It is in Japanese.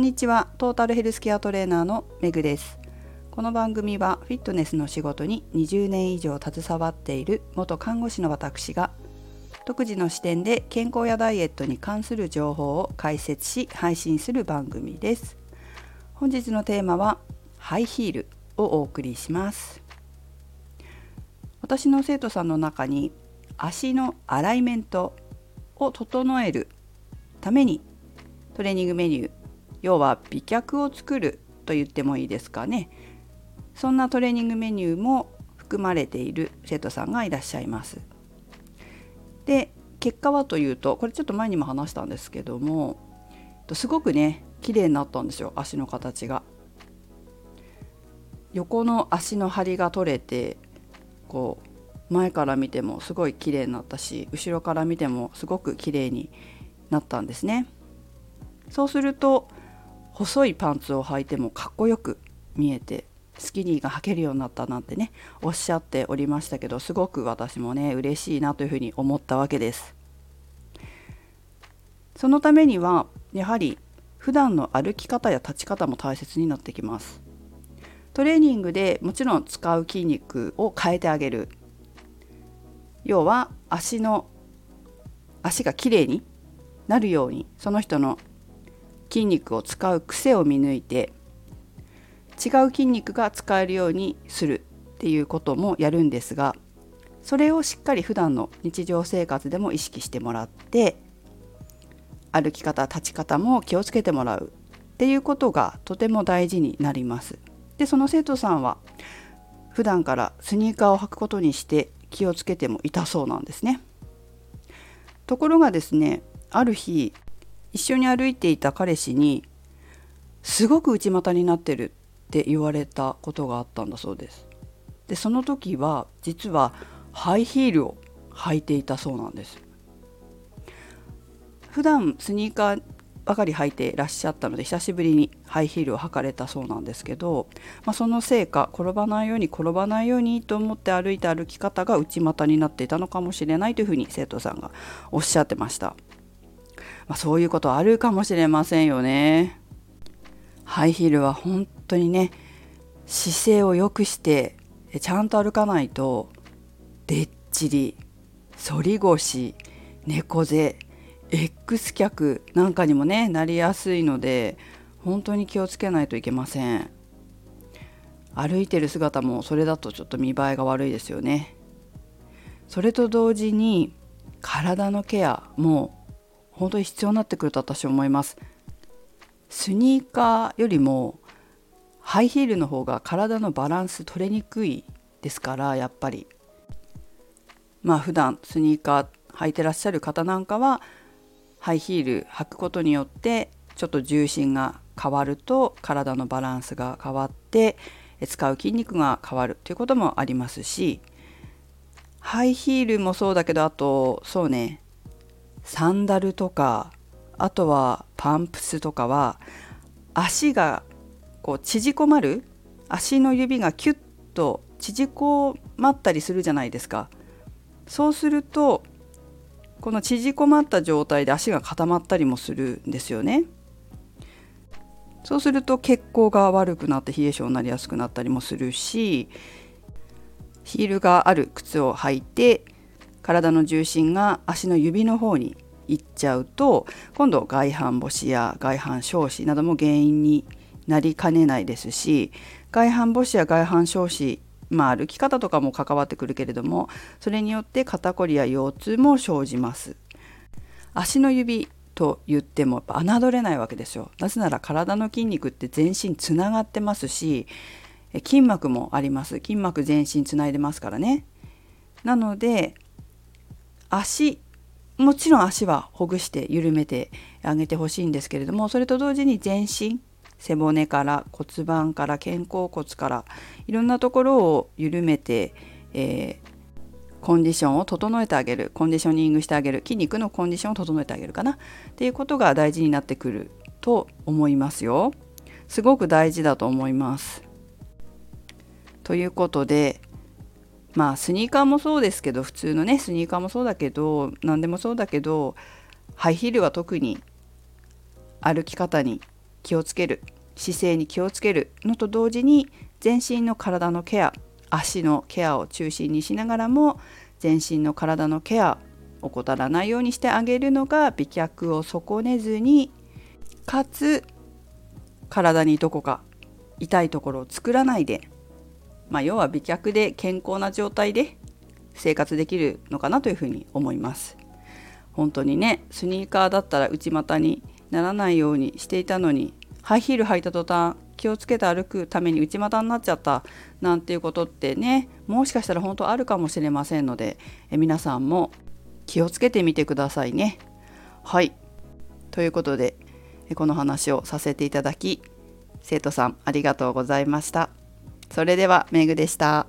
んにちは。トータルヘルスケアトレーナーのめぐです。この番組はフィットネスの仕事に20年以上携わっている元看護師の私が独自の視点で健康やダイエットに関する情報を解説し配信する番組です。本日のテーマはハイヒールをお送りします。私の生徒さんの中に足のアライメントを整えるためにトレーニングメニュー要は美脚を作ると言ってもいいですかね。そんなトレーニングメニューも含まれている生徒さんがいらっしゃいます。で結果はというとこれちょっと前にも話したんですけどもすごくね綺麗になったんですよ足の形が。横の足の張りが取れてこう前から見てもすごい綺麗になったし後ろから見てもすごく綺麗になったんですね。そうすると細いパンツを履いてもかっこよく見えてスキニーが履けるようになったなんてねおっしゃっておりましたけどすごく私もね嬉しいなというふうに思ったわけです。そのためにはやはり普段の歩き方や立ち方も大切になってきます。トレーニングでもちろん使う筋肉を変えてあげる。要は足の足がきれいになるようにその人の筋肉を使う癖を見抜いて違う筋肉が使えるようにするっていうこともやるんですがそれをしっかり普段の日常生活でも意識してもらって歩き方立ち方も気をつけてもらうっていうことがとても大事になります。でその生徒さんは普段からスニーカーを履くことにして気をつけてもいたそうなんですね。ところがですねある日一緒に歩いていた彼氏にすごく内股になってるって言われたことがあったんだそうです。でその時は実はハイヒールを履いていたそうなんです。普段スニーカーばかり履いていらっしゃったので久しぶりにハイヒールを履かれたそうなんですけど、まあ、そのせいか転ばないように転ばないようにと思って歩いた歩き方が内股になっていたのかもしれないというふうに生徒さんがおっしゃってました。まあ、そういうことあるかもしれませんよね。ハイヒールは本当にね姿勢を良くしてちゃんと歩かないとでっちり反り腰猫背 X 脚なんかにもねなりやすいので本当に気をつけないといけません歩いてる姿もそれだとちょっと見栄えが悪いですよねそれと同時に体のケアも本当に必要になってくると私は思います。スニーカーよりもハイヒールの方が体のバランス取れにくいですからやっぱり。まあ普段スニーカー履いてらっしゃる方なんかはハイヒール履くことによってちょっと重心が変わると体のバランスが変わって使う筋肉が変わるということもありますしハイヒールもそうだけどあとそうねサンダルとかあとはパンプスとかは足がこう縮こまる足の指がキュッと縮こまったりするじゃないですか。そうするとこの縮こまった状態で足が固まったりもするんですよね。そうすると血行が悪くなって冷え性になりやすくなったりもするしヒールがある靴を履いて体の重心が足の指の方に行っちゃうと今度外反母趾や外反小趾なども原因になりかねないですし外反母趾や外反小趾まあ歩き方とかも関わってくるけれどもそれによって肩こりや腰痛も生じます。足の指と言っても侮れないわけですよ。なぜなら体の筋肉って全身つながってますし筋膜もあります。筋膜全身つないでますからね。なので足もちろん足はほぐして緩めてあげてほしいんですけれどもそれと同時に全身背骨から骨盤から肩甲骨からいろんなところを緩めて、えー、コンディションを整えてあげるコンディショニングしてあげる筋肉のコンディションを整えてあげるかなっていうことが大事になってくると思いますよ。すごく大事だと思います。ということでまあスニーカーもそうですけど普通のねスニーカーもそうだけど何でもそうだけどハイヒールは特に歩き方に気をつける姿勢に気をつけるのと同時に全身の体のケア足のケアを中心にしながらも全身の体のケア怠らないようにしてあげるのが美脚を損ねずにかつ体にどこか痛いところを作らないで、まあ、要は美脚で健康な状態で生活できるのかなというふうに思います。本当にねスニーカーだったら内股にならないようにしていたのにハイヒール履いた途端気をつけて歩くために内股になっちゃったなんていうことってねもしかしたら本当あるかもしれませんのでえ皆さんも気をつけてみてくださいね。はいということでこの話をさせていただき生徒さんありがとうございました。それではめぐでした。